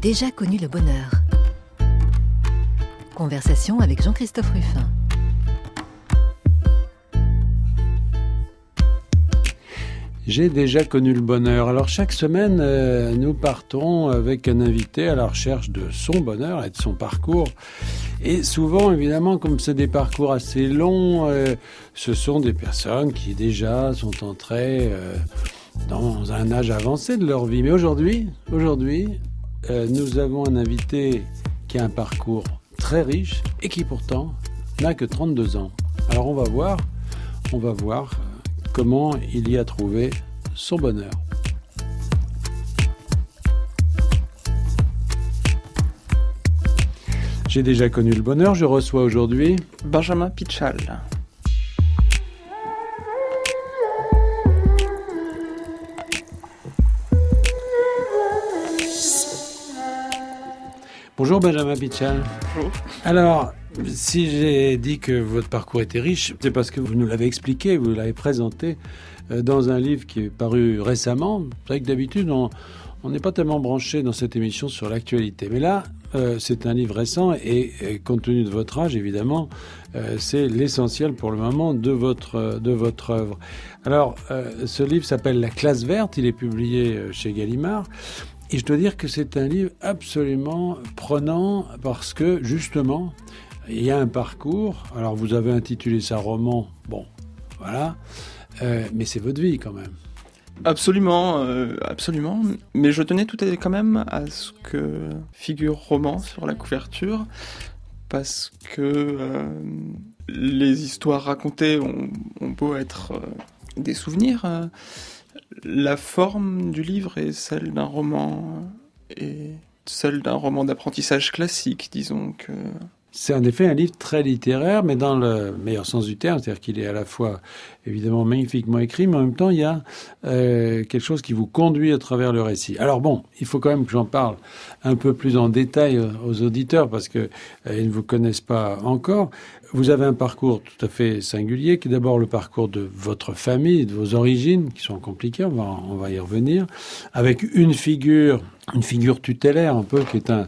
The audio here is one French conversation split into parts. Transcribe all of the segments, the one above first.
J'ai déjà connu le bonheur. Conversation avec Jean-Christophe Ruffin. J'ai déjà connu le bonheur. Alors chaque semaine, euh, nous partons avec un invité à la recherche de son bonheur et de son parcours. Et souvent, évidemment, comme c'est des parcours assez longs, euh, ce sont des personnes qui déjà sont entrées euh, dans un âge avancé de leur vie. Mais aujourd'hui, aujourd'hui, nous avons un invité qui a un parcours très riche et qui pourtant n'a que 32 ans. Alors on va voir, on va voir comment il y a trouvé son bonheur. J'ai déjà connu le bonheur, je reçois aujourd'hui Benjamin Pichal. Bonjour Benjamin Pichal. Bonjour. Alors, si j'ai dit que votre parcours était riche, c'est parce que vous nous l'avez expliqué, vous l'avez présenté euh, dans un livre qui est paru récemment. C'est vrai que d'habitude, on n'est pas tellement branché dans cette émission sur l'actualité. Mais là, euh, c'est un livre récent et, compte tenu de votre âge, évidemment, euh, c'est l'essentiel pour le moment de votre, de votre œuvre. Alors, ce livre s'appelle La classe verte, il est publié chez Gallimard. Et je dois dire que c'est un livre absolument prenant parce que, justement, il y a un parcours. Alors, vous avez intitulé ça roman. Bon, voilà. Euh, mais c'est votre vie quand même. Absolument, euh, absolument. Mais je tenais tout à quand même à ce que figure roman sur la couverture, parce que euh, les histoires racontées ont, beau être des souvenirs, la forme du livre est celle d'un roman et celle d'un roman d'apprentissage classique, disons que c'est en effet un livre très littéraire, mais dans le meilleur sens du terme, c'est-à-dire qu'il est à la fois évidemment magnifiquement écrit, mais en même temps il y a euh, quelque chose qui vous conduit à travers le récit. Alors bon, il faut quand même que j'en parle un peu plus en détail aux auditeurs parce que euh, ils ne vous connaissent pas encore. Vous avez un parcours tout à fait singulier, qui est d'abord le parcours de votre famille, de vos origines, qui sont compliquées, on va, on va y revenir, avec une figure une figure tutélaire un peu qui est un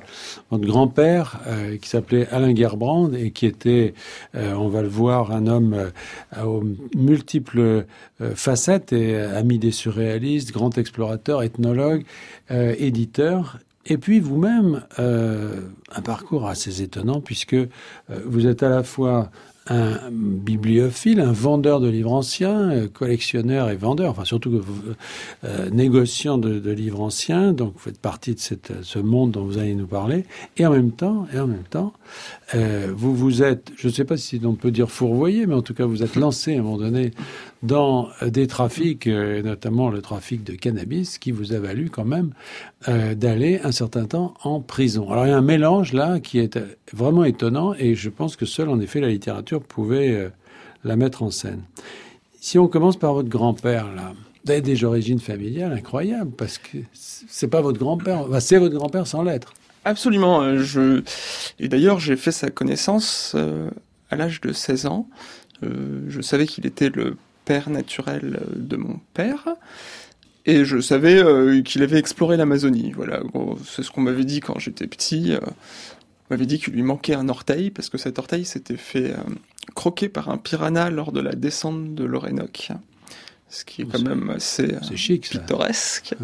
votre grand-père euh, qui s'appelait Alain Gerbrand et qui était euh, on va le voir un homme euh, aux multiples facettes et ami des surréalistes, grand explorateur, ethnologue, éditeur et puis vous-même, un parcours assez étonnant puisque vous êtes à la fois un bibliophile, un vendeur de livres anciens, euh, collectionneur et vendeur, enfin surtout euh, euh, négociant de, livres anciens. Donc vous faites partie de ce monde dont vous allez nous parler. Et en même temps, et en même temps, euh, vous vous êtes, je ne sais pas si on peut dire fourvoyé, mais en tout cas vous êtes lancé à un moment donné dans des trafics, et notamment le trafic de cannabis, qui vous a valu quand même euh, d'aller un certain temps en prison. Alors il y a un mélange là qui est vraiment étonnant et je pense que seule en effet la littérature pouvait euh, la mettre en scène. Si on commence par votre grand-père là, des origines familiales incroyables parce que c'est pas votre grand-père, c'est votre grand-père sans lettres. Absolument. Euh. Et d'ailleurs, j'ai fait sa connaissance à l'âge de 16 ans. je savais qu'il était le père naturel de mon père. Et je savais euh, qu'il avait exploré l'Amazonie. Voilà, c'est ce qu'on m'avait dit quand j'étais petit. Euh, on m'avait dit qu'il lui manquait un orteil parce que cet orteil s'était fait euh, croquer par un piranha lors de la descente de l'Orénoque. Ce qui est quand même assez chic, pittoresque.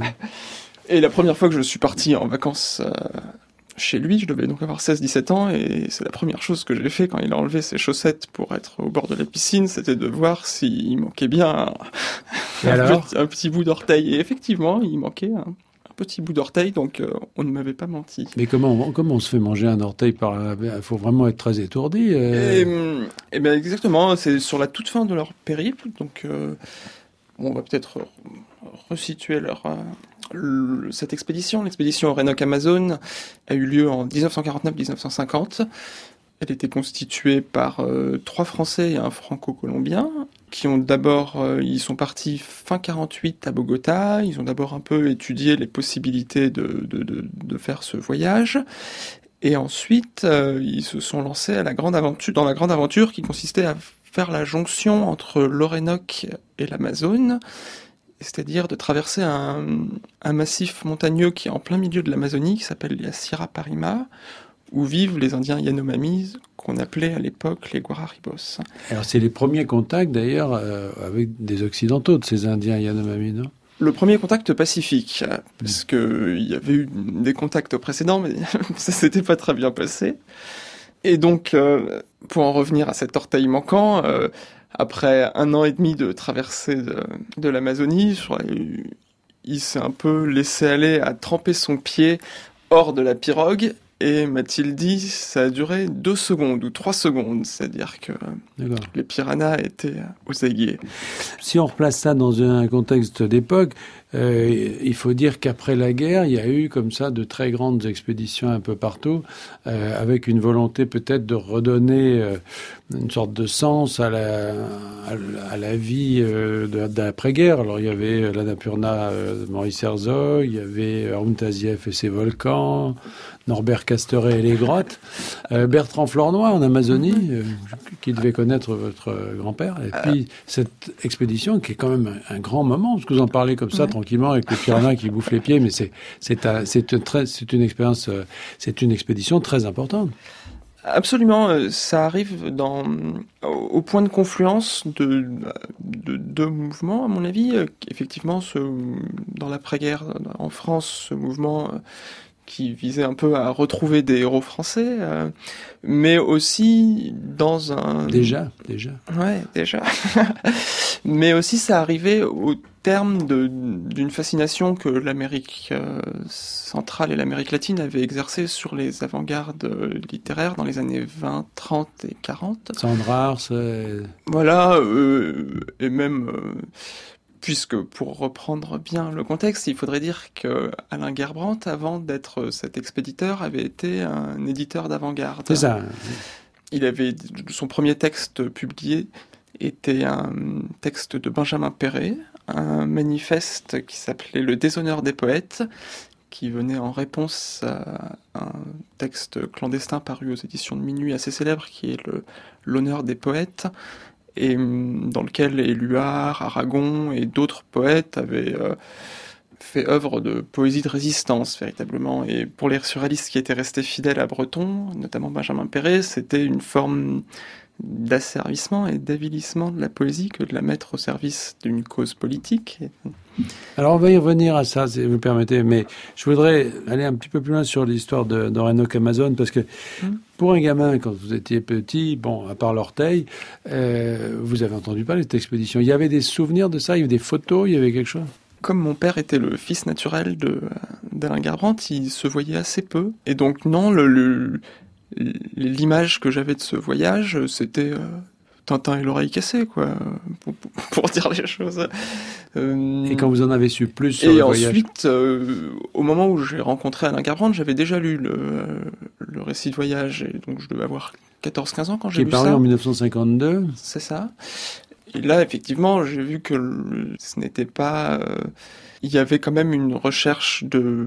Et la première fois que je suis parti en vacances chez lui, je devais donc avoir 16-17 ans, et c'est la première chose que j'ai fait quand il a enlevé ses chaussettes pour être au bord de la piscine, c'était de voir s'il manquait bien un, petit, bout d'orteil. Et effectivement, il manquait un, petit bout d'orteil, donc euh, on ne m'avait pas menti. Mais comment on, comment on se fait manger un orteil par Il faut vraiment être très étourdi. Euh... Et, hum, eh bien exactement, c'est sur la toute fin de leur périple, donc euh, on va peut-être resituer leur, euh, cette expédition, l'expédition Orénoque Amazon, a eu lieu en 1949-1950. Elle était constituée par euh, trois Français et un Franco-Colombien, qui ont d'abord, euh, ils sont partis fin 48 à Bogota. Ils ont d'abord un peu étudié les possibilités de, faire ce voyage, et ensuite ils se sont lancés dans la grande aventure qui consistait à faire la jonction entre l'Orénoque et l'Amazone, c'est-à-dire de traverser un, un, massif montagneux qui est en plein milieu de l'Amazonie, qui s'appelle la Sierra Parima, où vivent les Indiens Yanomami, qu'on appelait à l'époque les Guararibos. Alors c'est les premiers contacts d'ailleurs euh, avec des Occidentaux de ces Indiens Yanomami, non? Le premier contact pacifique, parce qu'il y avait eu des contacts précédents, mais ça s'était pas très bien passé. Et donc, euh, pour en revenir à cet orteil manquant, euh, après un an et demi de traversée de, de l'Amazonie, il s'est un peu laissé aller à tremper son pied hors de la pirogue et m'a-t-il dit, ça a duré deux secondes ou trois secondes, c'est-à-dire que les piranhas étaient aux aiguilets. Si on replace ça dans un contexte d'époque, euh, il faut dire qu'après la guerre, il y a eu comme ça de très grandes expéditions un peu partout, euh, avec une volonté peut-être de redonner euh, une sorte de sens à la, à la vie d'après-guerre. Alors il y avait l'Annapurna de Maurice Herzog, il y avait Arun et ses volcans, Norbert Casteret et les grottes, Bertrand Flornoy en Amazonie, qui devait connaître votre grand-père, et puis cette expédition qui est quand même un, grand moment, parce que vous en parlez comme ça tranquillement avec le piranha qui bouffe les pieds, mais c'est c'est c'est une, expérience, euh, c'est une expédition très importante. Absolument, ça arrive dans, au point de confluence de deux mouvements, à mon avis. Effectivement, ce, dans l'après-guerre en France, ce mouvement qui visait un peu à retrouver des héros français, euh, mais aussi dans un... Déjà, déjà. Ouais, déjà. mais aussi ça arrivait au terme d'une fascination que l'Amérique euh, centrale et l'Amérique latine avaient exercée sur les avant-gardes littéraires dans les années 20, 30 et 40. Sandrars. Voilà, euh, et même puisque pour reprendre bien le contexte, il faudrait dire que Alain Gerbrandt, avant d'être cet expéditeur, avait été un éditeur d'avant-garde. C'est ça. Il avait son premier texte publié était un texte de Benjamin Perret, un manifeste qui s'appelait Le déshonneur des poètes, qui venait en réponse à un texte clandestin paru aux éditions de Minuit assez célèbre, qui est L'honneur des poètes, et hum, dans lequel Éluard, Aragon et d'autres poètes avaient euh, fait œuvre de poésie de résistance véritablement. Et pour les surréalistes qui étaient restés fidèles à Breton, notamment Benjamin Perret, c'était une forme d'asservissement et d'avilissement de la poésie que de la mettre au service d'une cause politique. Alors on va y revenir à ça, si vous me permettez, mais je voudrais aller un petit peu plus loin sur l'histoire de, de Amazon, parce que hum. pour un gamin, quand vous étiez petit, bon, à part l'orteil, euh, vous avez entendu parler de cette expédition. Il y avait des souvenirs de ça, il y avait des photos, il y avait quelque chose? Comme mon père était le fils naturel de d'Alain Garbrandt, il se voyait assez peu. Et donc non, le, l'image que j'avais de ce voyage, c'était euh, Tintin et l'oreille cassée, quoi, pour, dire les choses. Euh, et quand vous en avez su plus sur et ensuite, euh, au moment où j'ai rencontré Alain Garbrandt, j'avais déjà lu le, le, récit de voyage, et donc je devais avoir 14-15 ans quand j'ai lu ça. Qui est paru en 1952. C'est ça. Et là, effectivement, j'ai vu que ce n'était pas... il y avait quand même une recherche de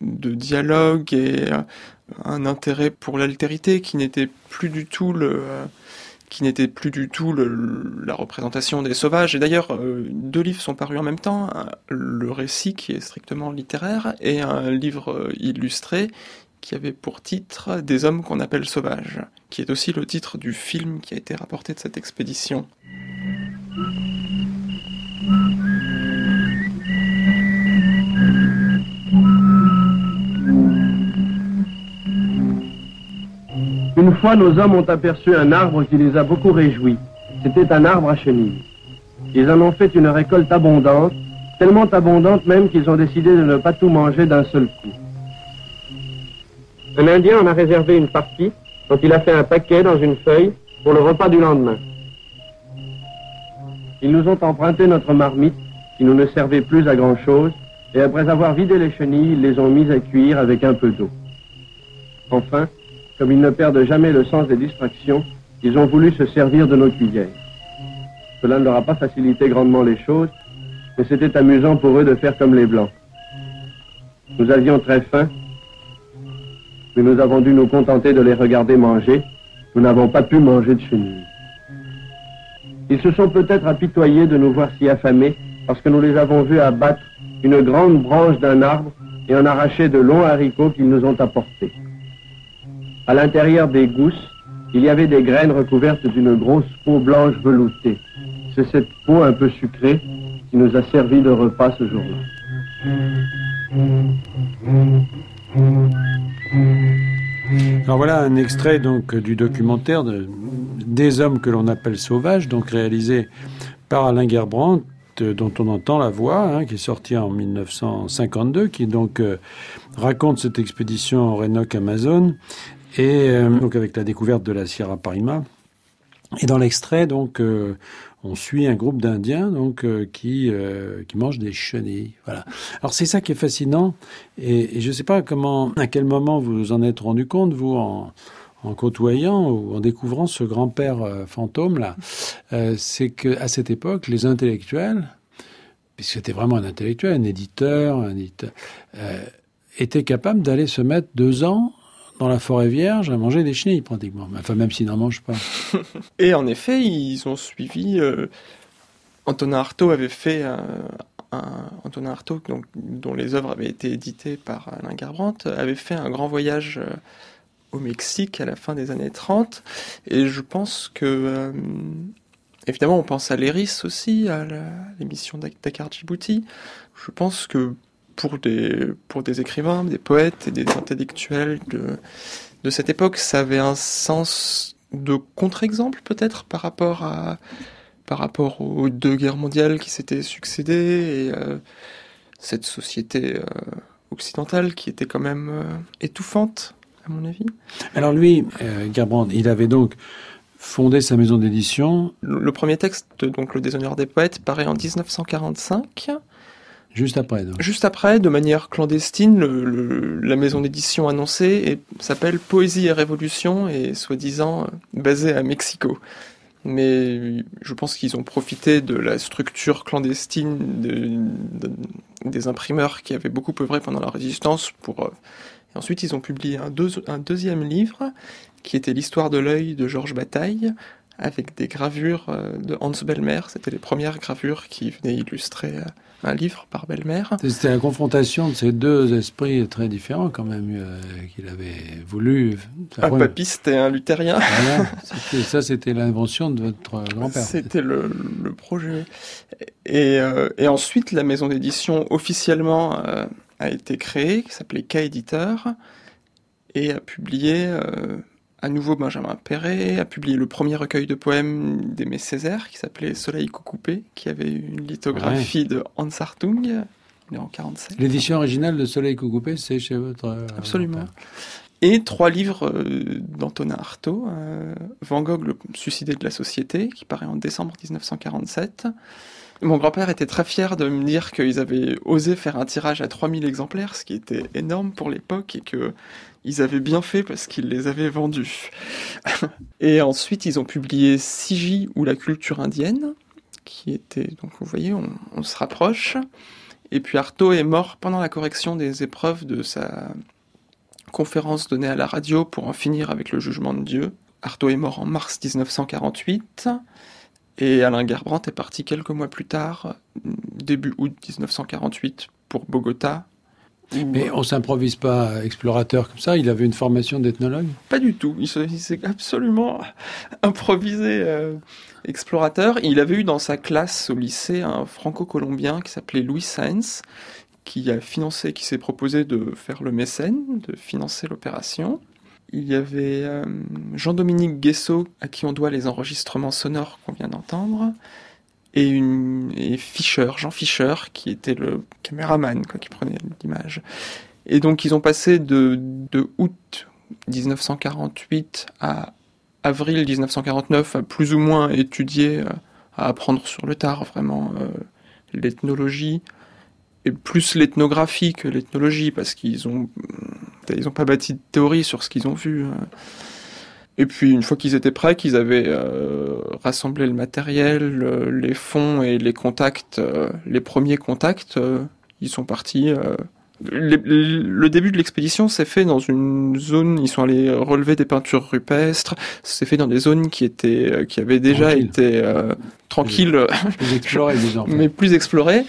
de dialogue et un intérêt pour l'altérité qui n'était plus du tout le qui n'était plus du tout la représentation des sauvages. Et d'ailleurs, euh, deux livres sont parus en même temps, le récit qui est strictement littéraire et un livre euh, illustré qui avait pour titre Des hommes qu'on appelle sauvages, qui est aussi le titre du film qui a été rapporté de cette expédition. Une fois, nos hommes ont aperçu un arbre qui les a beaucoup réjouis. C'était un arbre à chenilles. Ils en ont fait une récolte abondante, tellement abondante même qu'ils ont décidé de ne pas tout manger d'un seul coup. Un Indien en a réservé une partie, dont il a fait un paquet dans une feuille pour le repas du lendemain. Ils nous ont emprunté notre marmite, qui nous ne servait plus à grand-chose, et après avoir vidé les chenilles, ils les ont mises à cuire avec un peu d'eau. Enfin, comme ils ne perdent jamais le sens des distractions, ils ont voulu se servir de nos cuillères. Cela ne leur a pas facilité grandement les choses, mais c'était amusant pour eux de faire comme les Blancs. Nous avions très faim, mais nous avons dû nous contenter de les regarder manger. Nous n'avons pas pu manger de chenilles. Ils se sont peut-être apitoyés de nous voir si affamés parce que nous les avons vus abattre une grande branche d'un arbre et en arracher de longs haricots qu'ils nous ont apportés. À l'intérieur des gousses, il y avait des graines recouvertes d'une grosse peau blanche veloutée. C'est cette peau un peu sucrée qui nous a servi de repas ce jour-là. Alors voilà un extrait donc du documentaire de, des hommes que l'on appelle sauvages, donc réalisé par Alain Gerbrandt, dont on entend la voix, hein, qui est sorti en 1952, qui donc euh, raconte cette expédition en Rénoc Amazon, et euh, donc avec la découverte de la Sierra Parima. Et dans l'extrait, donc, euh, on suit un groupe d'Indiens donc euh, qui qui mangent des chenilles. Voilà. Alors c'est ça qui est fascinant. Et, je ne sais pas comment, à quel moment vous en êtes rendu compte, vous, en, en côtoyant ou en découvrant ce grand-père fantôme là, c'est que à cette époque, les intellectuels, puisque c'était vraiment un intellectuel, un éditeur, un éditeur, étaient capables d'aller se mettre deux ans dans la forêt vierge à manger des chenilles pratiquement. Enfin, même s'ils n'en mangent pas. Et en effet, ils ont suivi. Euh, Antonin Artaud avait fait un, Antonin Artaud, donc, dont les œuvres avaient été éditées par Alain Garbrandt, avait fait un grand voyage euh, au Mexique à la fin des années 30. Et je pense que. euh, évidemment, on pense à l'Eris aussi, à l'émission Dak- Dakar Djibouti. Je pense que pour des, pour des écrivains, des poètes et des intellectuels de, de cette époque, ça avait un sens de contre-exemple peut-être par rapport à par rapport aux deux guerres mondiales qui s'étaient succédées et euh, cette société euh, occidentale qui était quand même euh, étouffante à mon avis. Alors lui, Gerbrand, il avait donc fondé sa maison d'édition Le, le premier texte, donc le déshonneur des poètes, paraît en 1945. Juste après. De manière clandestine, la maison d'édition annoncée s'appelle Poésie et Révolution et soi-disant euh, basée à Mexico. Mais je pense qu'ils ont profité de la structure clandestine de- de- des imprimeurs qui avaient beaucoup œuvré pendant la résistance euh, et ensuite, ils ont publié un, un deuxième livre qui était l'histoire de l'œil de Georges Bataille avec des gravures euh, de Hans Bellmer. C'était les premières gravures qui venaient illustrer euh, un livre par Bellmer. C'était la confrontation de ces deux esprits très différents quand même euh, qu'il avait voulu. Un Ouais, papiste et un luthérien. voilà. Ça, c'était l'invention de votre grand-père. C'était le, le projet. Et, euh, et ensuite, la maison d'édition officiellement euh, a été créée, qui s'appelait K-Éditeur, et a publié à nouveau Benjamin Perret, a publié le premier recueil de poèmes d'Aimé Césaire, qui s'appelait Soleil coupé, qui avait une lithographie de Hans Hartung, né en 47. L'édition originale de Soleil Coucoupé, c'est chez votre. euh, Absolument. Et trois livres euh, d'Antonin Artaud. euh, Van Gogh, le suicidé de la société, qui paraît en décembre 1947. Mon grand-père était très fier de me dire qu'ils avaient osé faire un tirage à 3000 exemplaires, ce qui était énorme pour l'époque, et que ils avaient bien fait parce qu'ils les avaient vendus. et ensuite, ils ont publié Siji ou la culture indienne, qui était, donc vous voyez, on, se rapproche. Et puis Artaud est mort pendant la correction des épreuves de sa conférence donnée à la radio pour en finir avec le jugement de Dieu. Artaud est mort en mars 1948 et Alain Gerbrandt est parti quelques mois plus tard, début août 1948, pour Bogota. où- Mais on s'improvise pas explorateur comme ça? Il avait une formation d'ethnologue? Pas du tout. Il se- il s'est absolument improvisé euh, explorateur. Il avait eu dans sa classe au lycée un franco-colombien qui s'appelait Louis Saenz, qui a financé, qui s'est proposé de faire le mécène, de financer l'opération. Il y avait euh, Jean-Dominique Guessot, à qui on doit les enregistrements sonores qu'on vient d'entendre, et, une, et Fischer, Jean Fischer, qui était le caméraman, quoi, qui prenait l'image. Et donc ils ont passé de, de août 1948 à avril 1949 à plus ou moins étudier, euh, à apprendre sur le tard vraiment euh, l'ethnologie et plus l'ethnographie que l'ethnologie parce qu'ils ont ils ont pas bâti de théorie sur ce qu'ils ont vu. euh. Et puis une fois qu'ils étaient prêts, qu'ils avaient euh, rassemblé le matériel, le- les fonds et les contacts, euh, les premiers contacts, euh, ils sont partis euh, le début de l'expédition s'est fait dans une zone, ils sont allés relever des peintures rupestres, c'est fait dans des zones qui étaient, euh, qui avaient déjà été euh, tranquilles, mais plus explorées.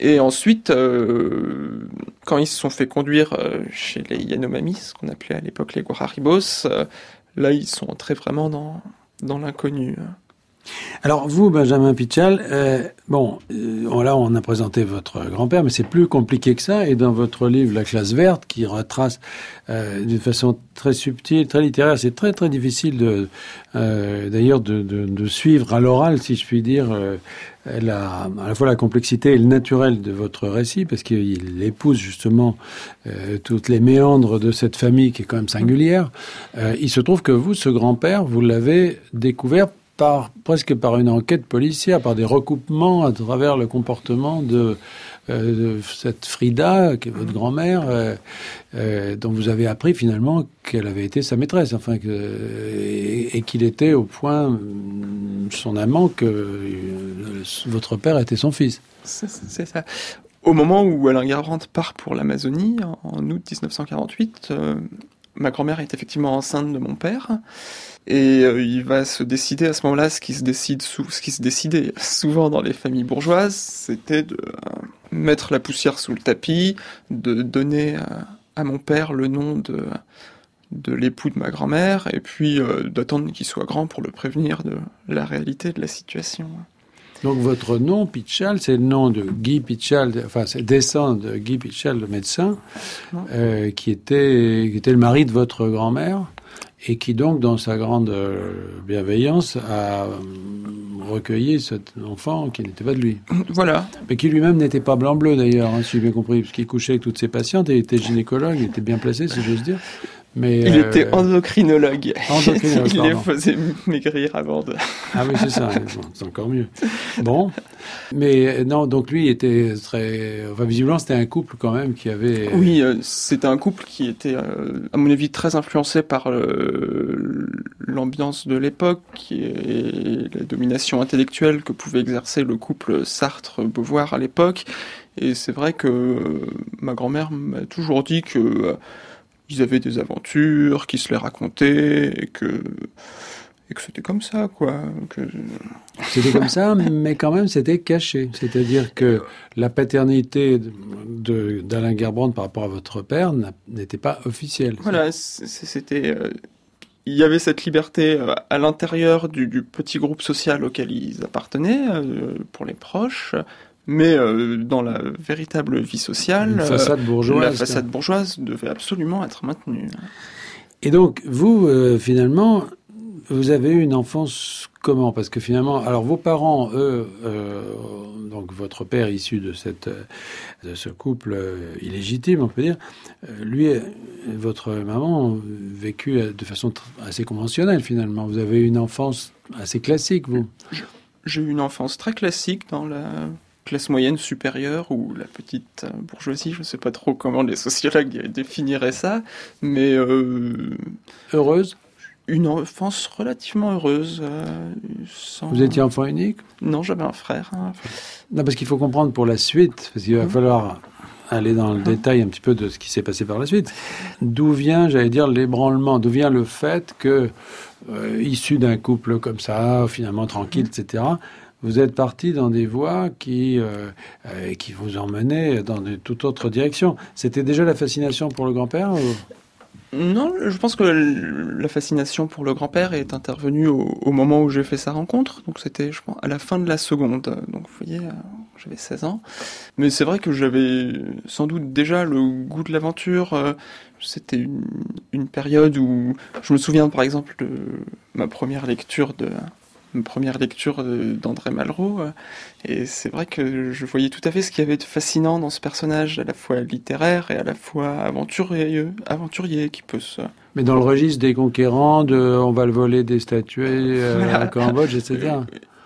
Et ensuite, euh, quand ils se sont fait conduire euh, chez les Yanomami, ce qu'on appelait à l'époque les Guararibos, là ils sont entrés vraiment dans, dans l'inconnu. Alors vous, Benjamin Pichal, euh, bon, euh, là on a présenté votre grand-père, mais c'est plus compliqué que ça. Et dans votre livre La classe verte, qui retrace euh, d'une façon très subtile, très littéraire, c'est très très difficile d'ailleurs de, suivre à l'oral, si je puis dire, à la fois la complexité et le naturel de votre récit, parce qu'il épouse justement toutes les méandres de cette famille qui est quand même singulière. il se trouve que vous, ce grand-père, vous l'avez découvert par, presque par une enquête policière, par des recoupements à travers le comportement de, euh, cette Frida, qui est votre grand-mère, euh, euh, dont vous avez appris finalement qu'elle avait été sa maîtresse, enfin que, et, qu'il était au point son amant que votre père était son fils. C'est ça. Au moment où Alain Garante part pour l'Amazonie, en, août 1948, ma grand-mère est effectivement enceinte de mon père. Et euh, il va se décider à ce moment-là, ce qui se décide, ce qui se décidait souvent dans les familles bourgeoises, c'était de euh, mettre la poussière sous le tapis, de donner euh, à mon père le nom de de l'époux de ma grand-mère, et puis d'attendre qu'il soit grand pour le prévenir de la réalité de la situation. Donc votre nom, Pichal, c'est le nom de Guy Pichal, enfin c'est descend de Guy Pichal, le médecin, qui, était, qui était le mari de votre grand-mère et qui donc, dans sa grande euh, bienveillance, a euh, recueilli cet enfant qui n'était pas de lui. Voilà. Mais qui lui-même n'était pas blanc-bleu d'ailleurs, hein, si j'ai bien compris, parce qu'il couchait avec toutes ses patientes et était gynécologue, il était bien placé, si j'ose dire. Mais, il était euh, endocrinologue. endocrinologue il les faisait maigrir avant de. ah oui, c'est ça, c'est encore mieux. Bon, mais non, donc lui était très. Enfin, visiblement, c'était un couple quand même qui avait. Oui, euh, c'était un couple qui était, euh, à mon avis, très influencé par l'ambiance de l'époque et la domination intellectuelle que pouvait exercer le couple Sartre-Beauvoir à l'époque. Et c'est vrai que ma grand-mère m'a toujours dit que ils avaient des aventures, qui se les racontaient, et que, et que c'était comme ça, quoi. Que... C'était comme ça, mais quand même, c'était caché. C'est-à-dire que la paternité d'Alain Gerbrand par rapport à votre père n'était pas officielle. Voilà, c'était... Euh, il y avait cette liberté euh, à l'intérieur du, du, petit groupe social auquel ils appartenaient, euh, pour les proches, mais euh, dans la véritable vie sociale, la façade bourgeoise, la façade bourgeoise devait absolument être maintenue. Et donc, vous, euh, finalement, vous avez eu une enfance comment? Parce que finalement, alors vos parents, eux, euh, donc votre père issu de cette de ce couple illégitime, on peut dire, lui, votre maman, vécu de façon assez conventionnelle finalement. Vous avez eu une enfance assez classique, vous. J'ai eu une enfance très classique dans la classe moyenne supérieure ou la petite euh, bourgeoisie, je ne sais pas trop comment les sociologues définiraient ça, mais... Euh, heureuse? Une enfance relativement heureuse. Euh, Vous étiez enfant unique? Non, j'avais un frère. Hein. Non, parce qu'il faut comprendre pour la suite, parce qu'il va mmh. falloir aller dans le mmh. détail un petit peu de ce qui s'est passé par la suite. D'où vient, j'allais dire, l'ébranlement? D'où vient le fait que, issu d'un couple comme ça, finalement tranquille, mmh. etc., vous êtes parti dans des voies qui, euh, euh, qui vous emmenaient dans de toute autre direction. C'était déjà la fascination pour le grand-père Non, je pense que la fascination pour le grand-père est intervenue au, moment où j'ai fait sa rencontre. Donc c'était, je pense, à la fin de la seconde. Donc vous voyez, euh, j'avais 16 ans. Mais c'est vrai que j'avais sans doute déjà le goût de l'aventure. C'était une, une période où je me souviens par exemple de ma première lecture de une première lecture d'André Malraux. Euh, et c'est vrai que je voyais tout à fait ce qu'il y avait de fascinant dans ce personnage, à la fois littéraire et à la fois aventurier, aventurier qui peut se... Mais dans le registre des conquérants, de on va le voler des statues euh, à Cambodge, etc. Euh,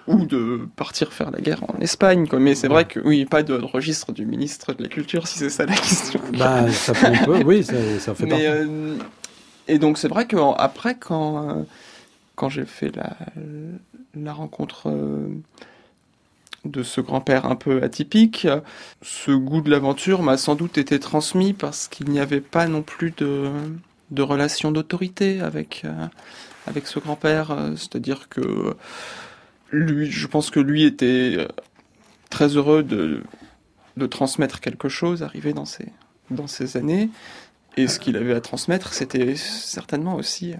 ou de partir faire la guerre en Espagne. Quoi. Mais c'est vrai que, oui, pas de registre du ministre de la Culture, si c'est ça la question. Bah, ça fait un peu, oui, ça, ça fait Mais, et donc, c'est vrai qu'après, quand, quand j'ai fait la, rencontre euh, de ce grand-père un peu atypique. Ce goût de l'aventure m'a sans doute été transmis parce qu'il n'y avait pas non plus de, relation d'autorité avec, euh, avec ce grand-père. C'est-à-dire que lui, je pense que lui était euh, très heureux de, de transmettre quelque chose arrivé dans ces, dans ces années. Et ce qu'il avait à transmettre, c'était certainement aussi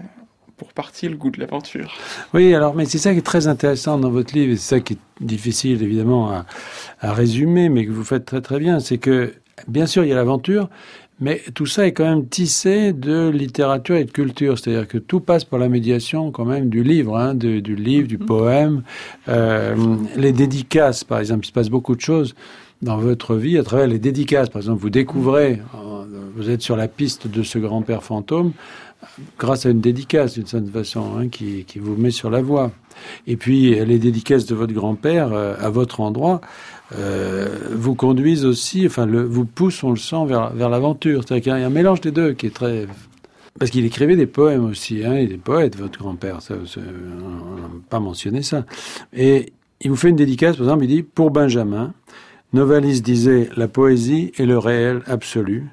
pour partie le goût de l'aventure. Oui, alors, mais c'est ça qui est très intéressant dans votre livre, et c'est ça qui est difficile évidemment à, à, résumer, mais que vous faites très très bien, c'est que bien sûr il y a l'aventure, mais tout ça est quand même tissé de littérature et de culture, c'est-à-dire que tout passe par la médiation quand même du livre, hein, du livre, du mhm. poème, euh, les dédicaces par exemple, il se passe beaucoup de choses dans votre vie à travers les dédicaces. Par exemple, vous découvrez, vous êtes sur la piste de ce grand-père fantôme, grâce à une dédicace d'une certaine façon, hein, qui, qui, vous met sur la voie. Et puis les dédicaces de votre grand-père euh, à votre endroit euh, vous conduisent aussi, enfin vous poussent, on le sent, vers, vers l'aventure. C'est-à-dire qu'il y a un mélange des deux qui est très... Parce qu'il écrivait des poèmes aussi, hein, il est poète, votre grand-père, ça, on n'a pas mentionné ça. Et il vous fait une dédicace, par exemple, il dit « Pour Benjamin, Novalis disait « La poésie est le réel absolu »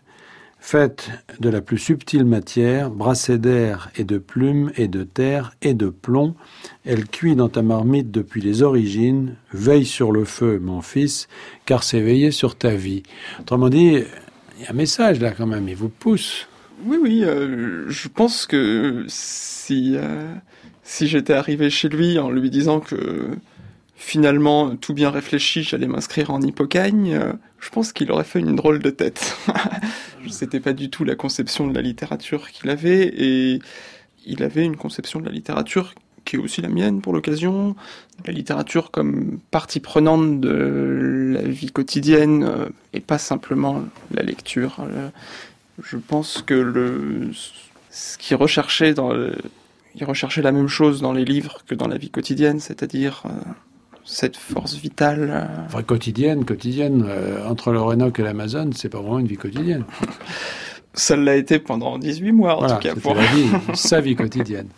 faite de la plus subtile matière, brassée d'air et de plumes et de terre et de plomb, elle cuit dans ta marmite depuis les origines, veille sur le feu, mon fils, car c'est veiller sur ta vie. Autrement dit, il y a un message là quand même, il vous pousse. Oui, oui, euh, je pense que si, euh, si j'étais arrivé chez lui en lui disant que finalement, tout bien réfléchi, j'allais m'inscrire en hippocagne, euh, je pense qu'il aurait fait une drôle de tête. C'était pas du tout la conception de la littérature qu'il avait, et il avait une conception de la littérature qui est aussi la mienne pour l'occasion, la littérature comme partie prenante de la vie quotidienne, euh, et pas simplement la lecture. Euh, je pense que ce qu'il recherchait dans il recherchait la même chose dans les livres que dans la vie quotidienne, c'est-à-dire cette force vitale. Euh, enfin, quotidienne, quotidienne. Euh, entre le Renault et l'Amazon, c'est pas vraiment une vie quotidienne. Ça l'a été pendant 18 mois, en tout cas. Pour... La vie, sa vie quotidienne.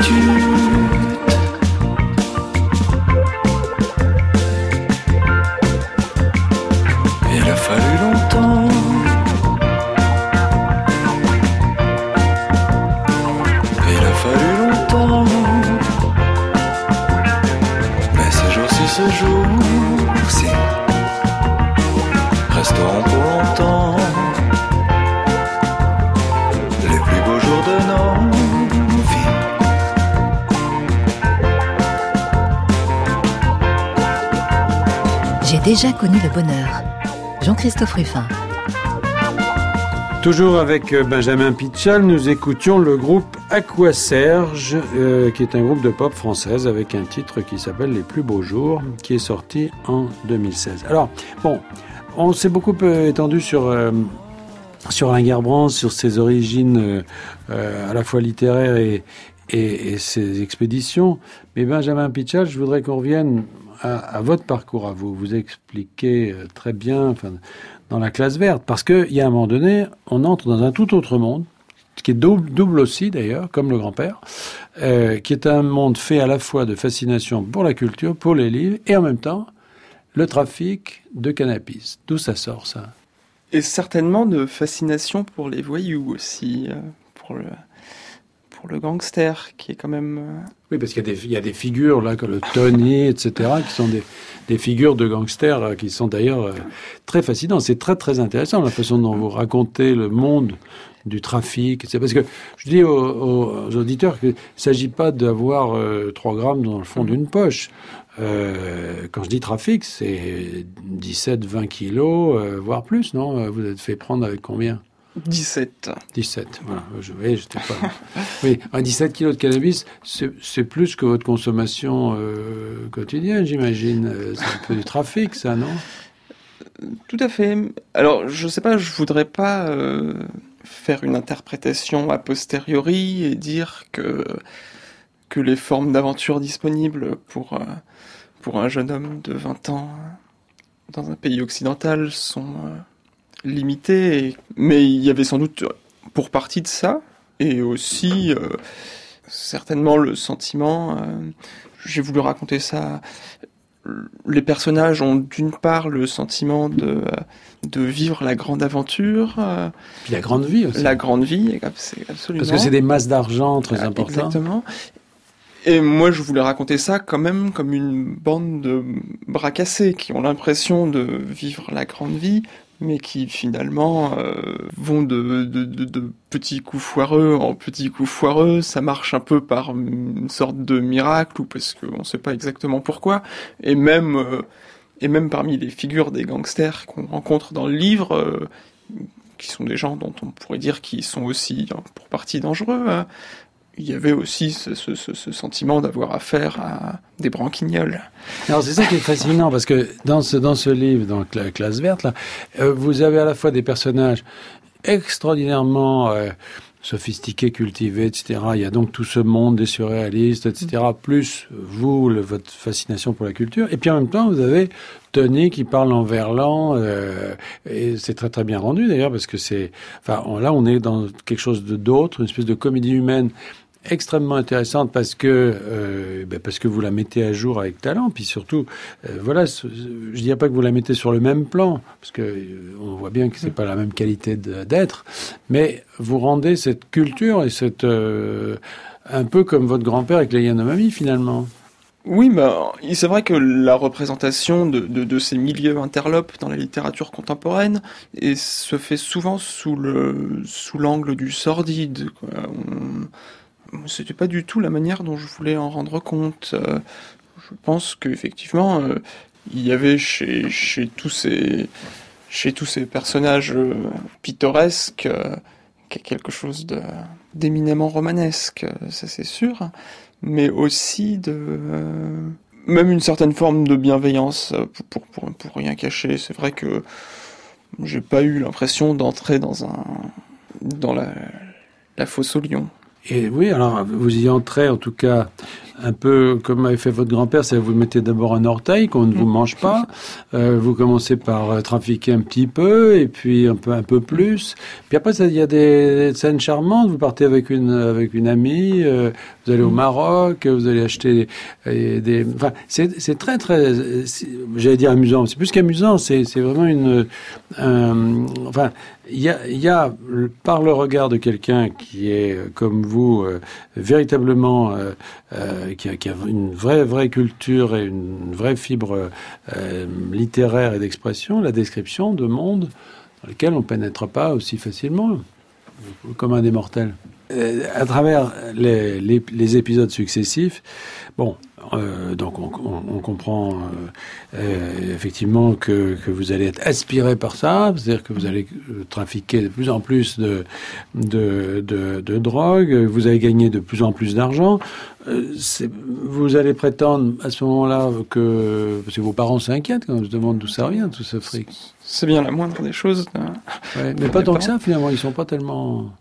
Déjà Jean-Christophe Ruffin. Toujours avec euh, Benjamin Pitchal, nous écoutions le groupe Aqua Serge, euh, qui est un groupe de pop française avec un titre qui s'appelle Les plus beaux jours, qui est sorti en 2016. Alors, bon, on s'est beaucoup euh, étendu sur sur Alain Gerbrand, sur ses origines à la fois littéraires et, et, ses expéditions. Mais Benjamin Pichal, je voudrais qu'on revienne à, votre parcours, à vous. Vous expliquez très bien enfin, dans la classe verte, parce qu'il y a un moment donné, on entre dans un tout autre monde, qui est double, double aussi d'ailleurs, comme le grand-père, euh, qui est un monde fait à la fois de fascination pour la culture, pour les livres, et en même temps le trafic de cannabis. D'où ça sort ça? Et certainement de fascination pour les voyous aussi, euh, pour le, pour le gangster, qui est quand même... Euh, oui, parce qu'il y, y, a des figures, là, comme le Tony, etc., qui sont des, des figures de gangsters qui sont d'ailleurs très fascinantes. C'est très, très intéressant, la façon dont vous racontez le monde du trafic. C'est parce que je dis aux, auditeurs qu'il ne s'agit pas d'avoir 3 euh, grammes dans le fond d'une poche. Euh, quand je dis trafic, c'est 17, 20 kilos, euh, voire plus, non? Vous êtes fait prendre avec combien? 17. 17, voilà. Je, oui, j'étais pas. oui, 17 kilos de cannabis, c'est plus que votre consommation quotidienne, j'imagine. C'est un peu du trafic, ça, non? Tout à fait. Alors, je sais pas, je voudrais pas faire une interprétation a posteriori et dire que, que les formes d'aventure disponibles pour, euh, pour un jeune homme de 20 ans dans un pays occidental sont euh, limitées. Mais il y avait sans doute pour partie de ça, et aussi euh, certainement le sentiment, j'ai voulu raconter ça les personnages ont d'une part le sentiment de, de vivre la grande aventure. Euh, Puis la grande vie aussi. La grande vie, absolument. Parce que c'est des masses d'argent très ah, importantes. Exactement. Et moi, je voulais raconter ça quand même comme une bande de bras cassés qui ont l'impression de vivre la grande vie, mais qui finalement euh, vont de, petits coups foireux en petits coups foireux. Ça marche un peu par une sorte de miracle ou parce qu'on ne sait pas exactement pourquoi. Et même, euh, et même parmi les figures des gangsters qu'on rencontre dans le livre, euh, qui sont des gens dont on pourrait dire qu'ils sont aussi pour partie dangereux, hein, il y avait aussi ce, ce, ce sentiment d'avoir affaire à des branquignoles. Alors c'est ça qui est fascinant parce que dans ce, dans ce livre, dans la classe verte, là, euh, vous avez à la fois des personnages extraordinairement euh, sophistiqués, cultivés, etc. Il y a donc tout ce monde des surréalistes, etc. Plus vous, le, votre fascination pour la culture. Et puis en même temps, vous avez Tony qui parle en verlan euh, et c'est très très bien rendu d'ailleurs parce que c'est, enfin là on est dans quelque chose de d'autre, une espèce de comédie humaine extrêmement intéressante parce que euh, ben parce que vous la mettez à jour avec talent, puis surtout, euh, voilà, je dirais pas que vous la mettez sur le même plan parce que euh, on voit bien que c'est pas la même qualité d'être, mais vous rendez cette culture et cette un peu comme votre grand-père avec les Yanomami finalement. Oui, mais c'est vrai que la représentation de, de, de, ces milieux interlopes dans la littérature contemporaine et se fait souvent sous le sous l'angle du sordide. Quoi. On, c'était pas du tout la manière dont je voulais en rendre compte. Euh, je pense qu'effectivement, euh, il y avait chez, chez, tous ces, chez tous ces personnages euh, pittoresques quelque chose de, d'éminemment romanesque, ça c'est sûr, mais aussi de même une certaine forme de bienveillance pour, pour, pour rien cacher. C'est vrai que j'ai pas eu l'impression d'entrer dans un dans la, la fosse au lion. Et oui, alors vous y entrez en tout cas un peu comme avait fait votre grand-père, c'est vous mettez d'abord un orteil qu'on ne vous mange pas. Euh, vous commencez par euh, trafiquer un petit peu et puis un peu un peu plus. Puis après, il y a des scènes charmantes. Vous partez avec une avec une amie, euh, vous allez au Maroc, vous allez acheter des. enfin, c'est très très. J'allais dire amusant. C'est plus qu'amusant. C'est c'est vraiment une. enfin, il y a, par le regard de quelqu'un qui est, euh, comme vous, euh, véritablement, euh, qui, a, qui, a, une vraie, vraie culture et une vraie fibre littéraire et d'expression, la description de mondes dans lesquels on pénètre pas aussi facilement, comme un des mortels. Euh, à travers les, les, les, épisodes successifs, bon, euh, donc on, on, on comprend euh, effectivement que, que, vous allez être aspiré par ça, c'est-à-dire que vous allez trafiquer de plus en plus de, de, de, de drogue, vous allez gagner de plus en plus d'argent. Vous allez prétendre à ce moment-là que parce que vos parents s'inquiètent quand on se demande d'où ça revient tout ce fric. C'est bien la moindre des choses. Ouais, mais pas tant que ça finalement, ils sont pas tellement.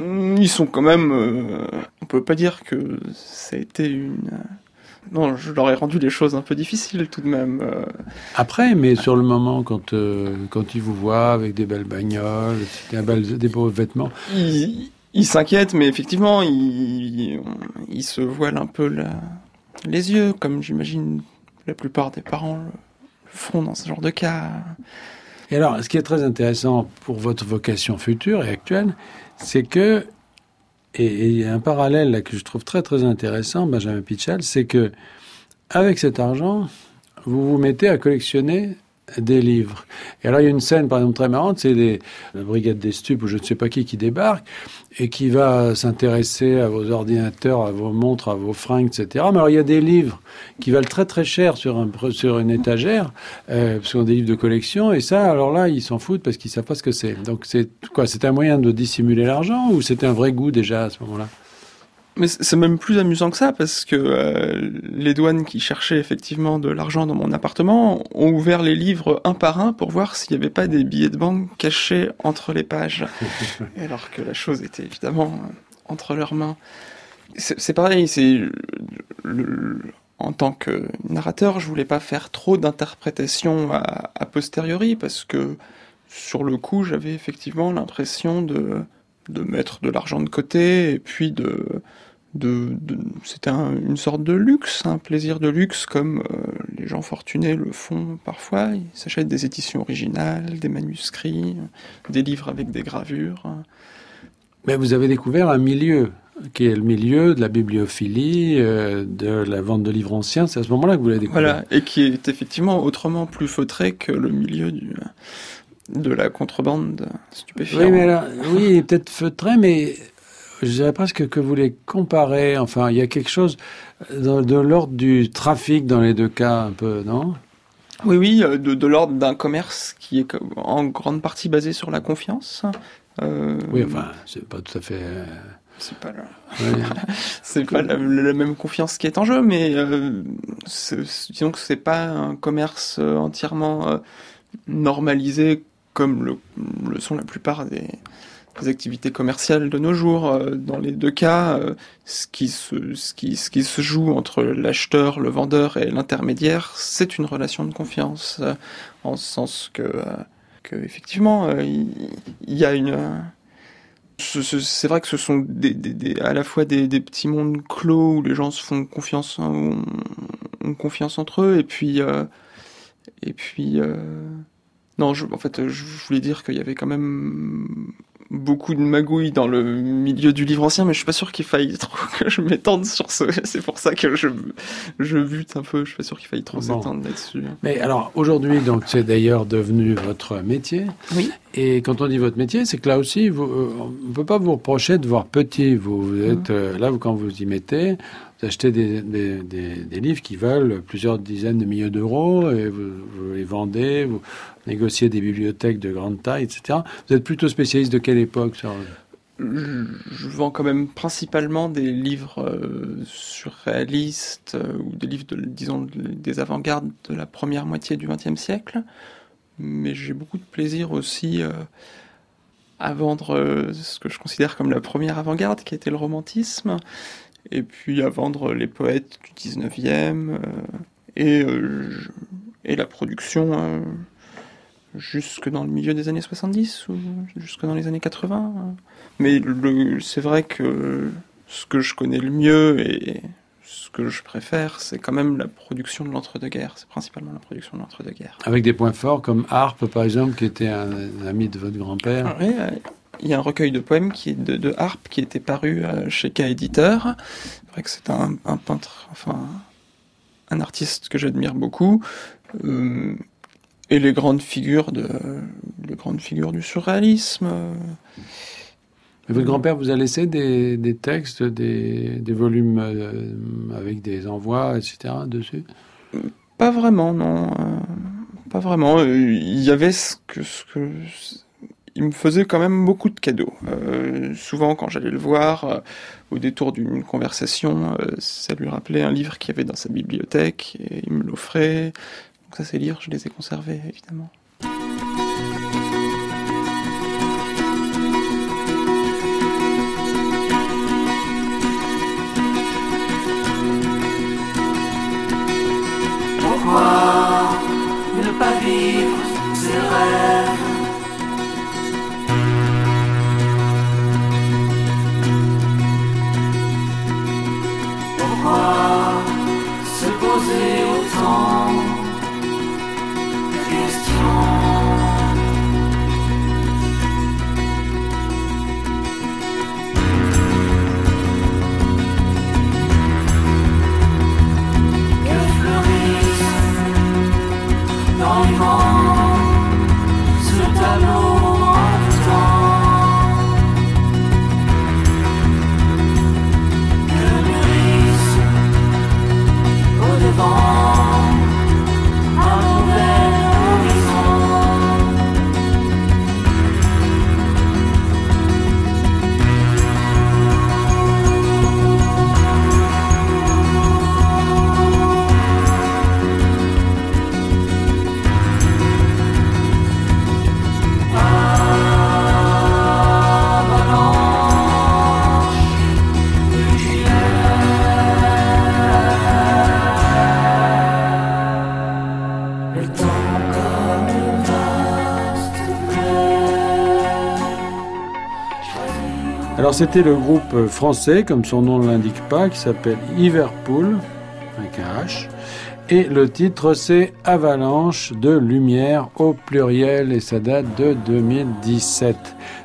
Ils sont quand même. Euh, on peut pas dire que ça a été une. Non, je leur ai rendu les choses un peu difficiles tout de même. Euh. Après, mais sur le moment, quand, euh, quand ils vous voient avec des belles bagnoles, des beaux vêtements. Ils, s'inquiètent, mais effectivement, ils, ils se voilent un peu la, les yeux, comme j'imagine la plupart des parents le font dans ce genre de cas. Et alors, ce qui est très intéressant pour votre vocation future et actuelle, c'est que, et il y a un parallèle là que je trouve très très intéressant, Benjamin Pitchell, c'est que avec cet argent, vous vous mettez à collectionner des livres. Et alors il y a une scène par exemple très marrante, c'est la brigade des stupes ou je ne sais pas qui qui débarque et qui va s'intéresser à vos ordinateurs, à vos montres, à vos fringues, etc. Mais alors il y a des livres qui valent très très cher sur, un, sur une étagère, euh, ce sont des livres de collection, et ça alors là ils s'en foutent parce qu'ils savent pas ce que c'est. Donc c'est quoi C'est un moyen de dissimuler l'argent ou c'était un vrai goût déjà à ce moment-là? Mais c'est même plus amusant que ça parce que euh, les douanes qui cherchaient effectivement de l'argent dans mon appartement ont ouvert les livres un par un pour voir s'il n'y avait pas des billets de banque cachés entre les pages. alors que la chose était évidemment entre leurs mains. C'est pareil, c'est en tant que narrateur, je voulais pas faire trop d'interprétation à, a posteriori parce que sur le coup, j'avais effectivement l'impression de de mettre de l'argent de côté et puis de, de, de c'était un, une sorte de luxe, un plaisir de luxe comme euh, les gens fortunés le font parfois. Ils s'achètent des éditions originales, des manuscrits, des livres avec des gravures. Mais vous avez découvert un milieu qui est le milieu de la bibliophilie, euh, de la vente de livres anciens. C'est à ce moment-là que vous l'avez découvert. Voilà, et qui est effectivement autrement plus feutré que le milieu du de la contrebande stupéfiante. Oui, mais là, oui, peut-être feutré, mais je dirais presque que vous les comparez. Enfin, il y a quelque chose de, de l'ordre du trafic dans les deux cas, un peu, non? Oui, oui, de, de l'ordre d'un commerce qui est en grande partie basé sur la confiance. Euh... Oui, enfin, c'est pas tout à fait. C'est pas, c'est pas la, la, même confiance qui est en jeu, mais euh, disons que c'est pas un commerce entièrement euh, normalisé comme le, le, sont la plupart des, des, activités commerciales de nos jours. Euh, dans les deux cas, euh, ce qui se, ce qui, ce qui se joue entre l'acheteur, le vendeur et l'intermédiaire, c'est une relation de confiance, euh, en ce sens que, que effectivement, il, y a une c'est vrai que ce sont des, des, des, à la fois des, des, petits mondes clos où les gens se font confiance, ont, ont confiance entre eux, et puis, euh, et puis, euh, non, je, en fait, je voulais dire qu'il y avait quand même beaucoup de magouilles dans le milieu du livre ancien, mais je suis pas sûr qu'il faille trop que je m'étende sur ce. C'est pour ça que je, je bute un peu. Je suis pas sûr qu'il faille trop bon. s'étendre là-dessus. Mais alors aujourd'hui, donc c'est d'ailleurs devenu votre métier. Oui. Et quand on dit votre métier, c'est que là aussi, vous, euh, on peut pas vous reprocher de voir petit. Vous, vous êtes mmh. euh, là, quand vous y mettez, achetez des, des, des, livres qui valent plusieurs dizaines de milliers d'euros et vous, les vendez, vous négociez des bibliothèques de grande taille, etc. Vous êtes plutôt spécialiste de quelle époque je vends quand même principalement des livres euh, surréalistes euh, ou des livres, disons, des avant-gardes de la première moitié du XXe siècle. Mais j'ai beaucoup de plaisir aussi euh, à vendre ce que je considère comme la première avant-garde, qui était le romantisme et puis à vendre les poètes du 19e euh, et, euh, et la production euh, jusque dans le milieu des années 70 ou jusque dans les années 80. Mais c'est vrai que ce que je connais le mieux et ce que je préfère, c'est quand même la production de l'entre-deux-guerres. C'est principalement la production de l'entre-deux-guerres. Avec des points forts comme Harpe, par exemple, qui était un, un ami de votre grand-père. Oui, il y a un recueil de poèmes qui est de, de Harpe qui était paru euh, chez K Éditeur. C'est vrai que c'est un, un, peintre, enfin un artiste que j'admire beaucoup. Euh, et les grandes figures de les grandes figures du surréalisme. Euh, votre grand-père vous a laissé des, des textes, des, des volumes euh, avec des envois, etc. dessus? Pas vraiment, non. Euh, pas vraiment. Il y avait ce que, ce que il me faisait quand même beaucoup de cadeaux. Euh, souvent, quand j'allais le voir, euh, au détour d'une conversation, euh, ça lui rappelait un livre qu'il y avait dans sa bibliothèque et il me l'offrait. Donc ça, ces livres, je les ai conservés, évidemment. Pourquoi ne pas vivre ses rêves? C'était le groupe français, comme son nom ne l'indique pas, qui s'appelle Liverpool, avec un H. Et le titre c'est Avalanche de lumière au pluriel et ça date de 2017.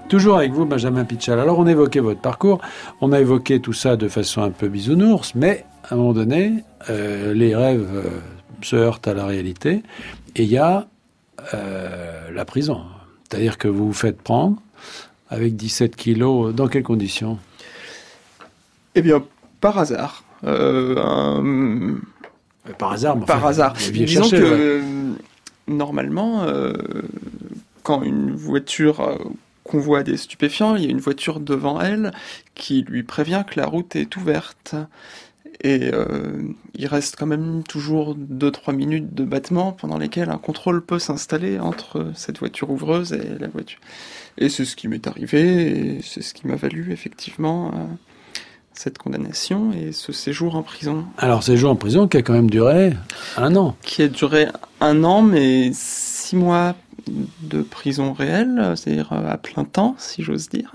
Toujours avec vous, Benjamin Pitchal. Alors on évoquait votre parcours, on a évoqué tout ça de façon un peu bisounours, mais à un moment donné, euh, les rêves euh, se heurtent à la réalité et il y a euh, la prison. C'est-à-dire que vous vous faites prendre avec 17 kilos, dans quelles conditions? Eh bien, par hasard. euh, un- Par hasard, mais par enfin, hasard. Disons que ouais. euh, normalement, euh, quand une voiture euh, convoie des stupéfiants, il y a une voiture devant elle qui lui prévient que la route est ouverte. Et euh, il reste quand même toujours 2-3 minutes de battement pendant lesquelles un contrôle peut s'installer entre cette voiture ouvreuse et la voiture. Et c'est ce qui m'est arrivé, et c'est ce qui m'a valu effectivement euh, cette condamnation et ce séjour en prison. Alors, séjour en prison qui a quand même duré un an. qui a duré un an, mais six mois de prison réelle, c'est-à-dire euh, à plein temps, si j'ose dire.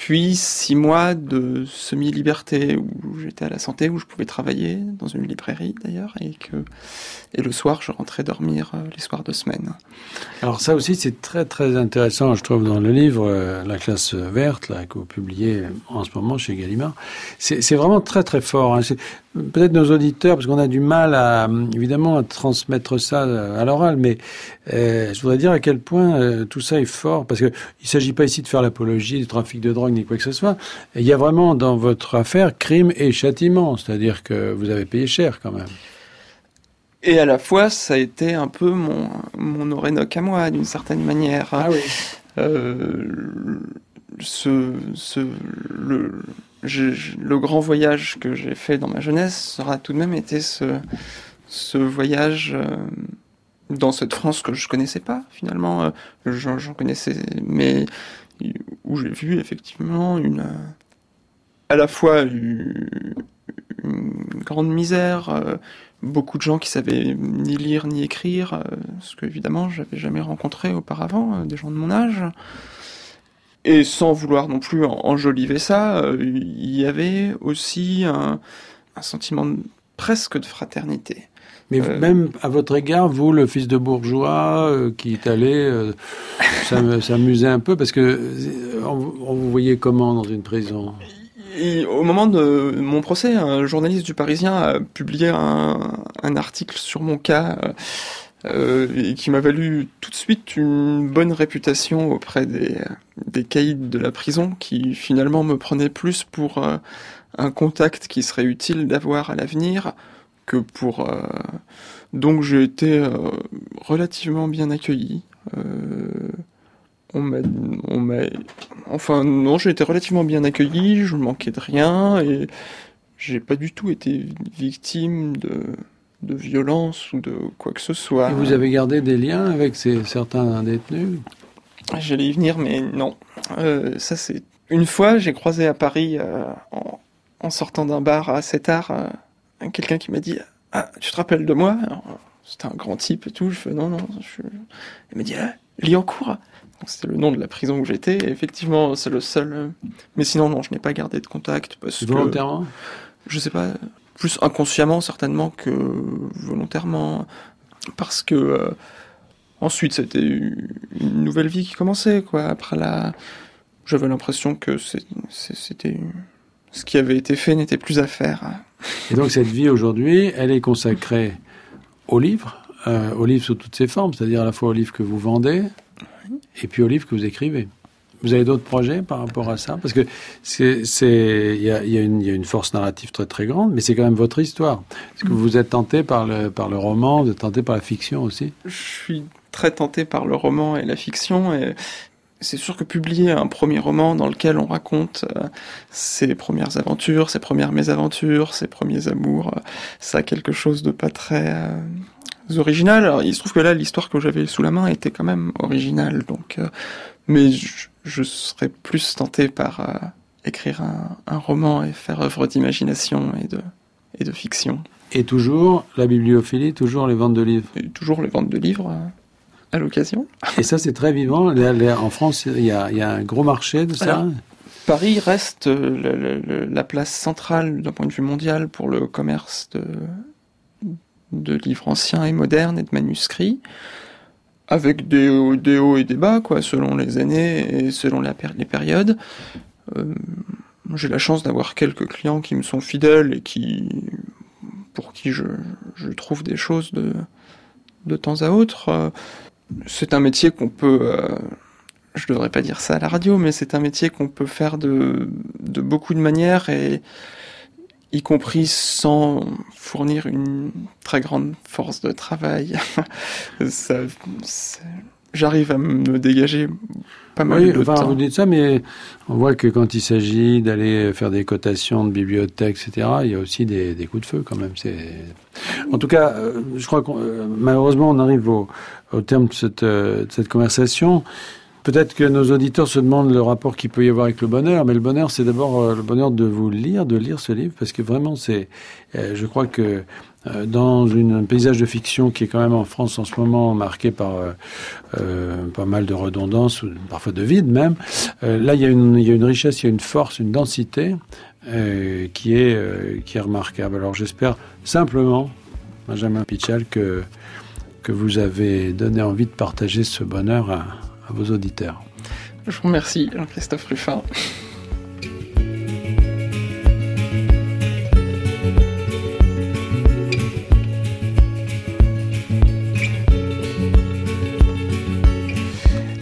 Puis six mois de semi-liberté où j'étais à la santé, où je pouvais travailler dans une librairie d'ailleurs, et que et le soir je rentrais dormir euh, les soirs de semaine. Alors ça aussi, c'est très très intéressant, je trouve, dans le livre euh, La classe verte, là, que vous publiez en ce moment chez Gallimard. C'est vraiment très très fort. hein. Peut-être nos auditeurs, parce qu'on a du mal à évidemment à transmettre ça à l'oral, mais euh, je voudrais dire à quel point euh, tout ça est fort, parce que il s'agit pas ici de faire l'apologie du trafic de drogue ni quoi que ce soit. Il y a vraiment dans votre affaire crime et châtiment, c'est-à-dire que vous avez payé cher quand même. Et à la fois, ça a été un peu mon, mon Orénoque à moi, d'une certaine manière. oui. Euh, ce, ce, le, le grand voyage que j'ai fait dans ma jeunesse sera tout de même été ce, voyage euh, dans cette France que je connaissais pas finalement. Euh, J'en connaissais, mais où j'ai vu effectivement une, à la fois une, grande misère, euh, beaucoup de gens qui savaient ni lire ni écrire, ce que évidemment j'avais jamais rencontré auparavant, des gens de mon âge. Et sans vouloir non plus en- enjoliver ça, euh, il y avait aussi un, un sentiment de- presque de fraternité. Mais Euh, même à votre égard, vous, le fils de bourgeois euh, qui est allé euh, s'am- s'amuser un peu, parce que on, on vous voyait comment dans une prison? Et au moment de mon procès, un journaliste du Parisien a publié un, un article sur mon cas, euh, euh, et qui m'a valu tout de suite une bonne réputation auprès des, des caïds de la prison qui finalement me prenaient plus pour euh, un contact qui serait utile d'avoir à l'avenir que pour... euh, donc j'ai été euh, relativement bien accueilli. Euh, on m'a, on m'a, enfin non, j'ai été relativement bien accueilli, je manquais de rien et j'ai pas du tout été victime de, de violence ou de quoi que ce soit. Et vous avez gardé des liens avec ces, certains détenus? J'allais y venir, mais non. Euh, ça c'est une fois, j'ai croisé à Paris euh, en, en sortant d'un bar assez tard euh, quelqu'un qui m'a dit ah tu te rappelles de moi? C'était un grand type et tout. Je fais non non. Je... Il m'a dit ah, Liancourt. C'était le nom de la prison où j'étais. Et effectivement, c'est le seul. euh, Mais sinon non, je n'ai pas gardé de contact parce que Volontairement? Je sais pas, plus inconsciemment certainement que volontairement, parce que euh, ensuite c'était une nouvelle vie qui commençait quoi. Après la, j'avais l'impression que c'était ce qui avait été fait n'était plus à faire. Et donc cette vie aujourd'hui, elle est consacrée au livre, euh, au livre sous toutes ses formes, c'est-à-dire à la fois au livre que vous vendez et puis au livre que vous écrivez. Vous avez d'autres projets par rapport à ça? Parce que c'est, il y a, y a y a une force narrative très très grande, mais c'est quand même votre histoire. Est-ce que vous êtes tenté par le, par le roman, vous êtes tenté par la fiction aussi? Je suis très tenté par le roman et la fiction et c'est sûr que publier un premier roman dans lequel on raconte euh, ses premières aventures, ses premières mésaventures, ses premiers amours, euh, ça a quelque chose de pas très euh, original. Alors, il se trouve que là, l'histoire que j'avais sous la main était quand même originale, donc, euh, mais je, je serais plus tenté par euh, écrire un, un roman et faire œuvre d'imagination et de, et de fiction. Et toujours la bibliophilie, toujours les ventes de livres. Et toujours les ventes de livres euh, à l'occasion. Et ça, c'est très vivant. Là, là, En France, il y y a un gros marché de ça. Alors, Paris reste euh, le- le- le- la place centrale d'un point de vue mondial pour le commerce de, de livres anciens et modernes et de manuscrits, avec des, hauts- et des bas, quoi, selon les années et selon les périodes. Euh, J'ai la chance d'avoir quelques clients qui me sont fidèles et qui, pour qui je, je trouve des choses de, de temps à autre. Euh, C'est un métier qu'on peut euh, je devrais pas dire ça à la radio, mais c'est un métier qu'on peut faire de, de beaucoup de manières et y compris sans fournir une très grande force de travail. ça, J'arrive à me dégager pas mal Oui, de enfin, temps. vous dites ça, mais on voit que quand il s'agit d'aller faire des cotations de bibliothèques, etc., il y a aussi des, des coups de feu quand même. C'est... En tout cas, euh, je crois que malheureusement, on arrive au, au terme de cette, euh, de cette conversation. Peut-être que nos auditeurs se demandent le rapport qu'il peut y avoir avec le bonheur, mais le bonheur, c'est d'abord euh, le bonheur de vous lire, de lire ce livre, parce que vraiment, c'est, euh, je crois que euh, dans un paysage de fiction qui est quand même en France en ce moment marqué par pas mal de redondance, ou parfois de vide même, là, il y, a une, richesse, il y a une force, une densité qui, est, qui est remarquable. Alors j'espère simplement, Benjamin Pichal, que, que vous avez donné envie de partager ce bonheur à, à vos auditeurs. Je vous remercie, Jean-Christophe Ruffin.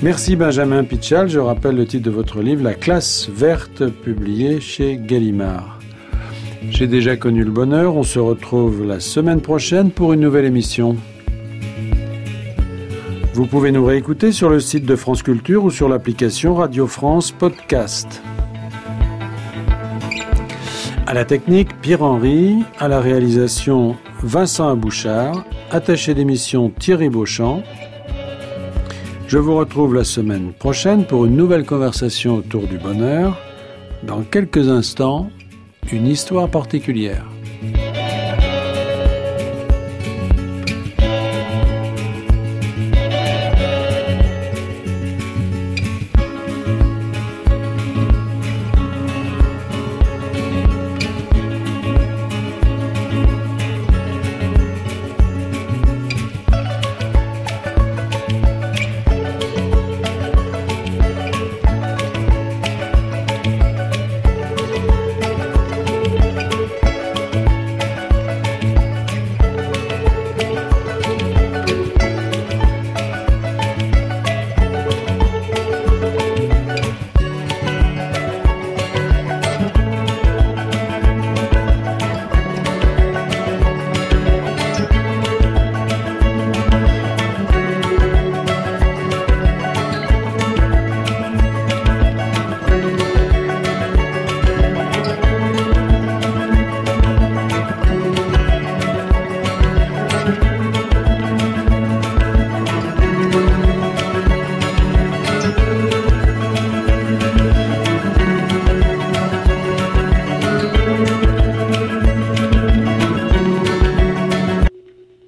Merci Benjamin Pichal. Je rappelle le titre de votre livre, La classe verte, publié chez Gallimard. J'ai déjà connu le bonheur. On se retrouve la semaine prochaine pour une nouvelle émission. Vous pouvez nous réécouter sur le site de France Culture ou sur l'application Radio France Podcast. À la technique, Pierre-Henri. À la réalisation, Vincent Abouchard. Attaché d'émission, Thierry Beauchamp. Je vous retrouve la semaine prochaine pour une nouvelle conversation autour du bonheur. Dans quelques instants, une histoire particulière.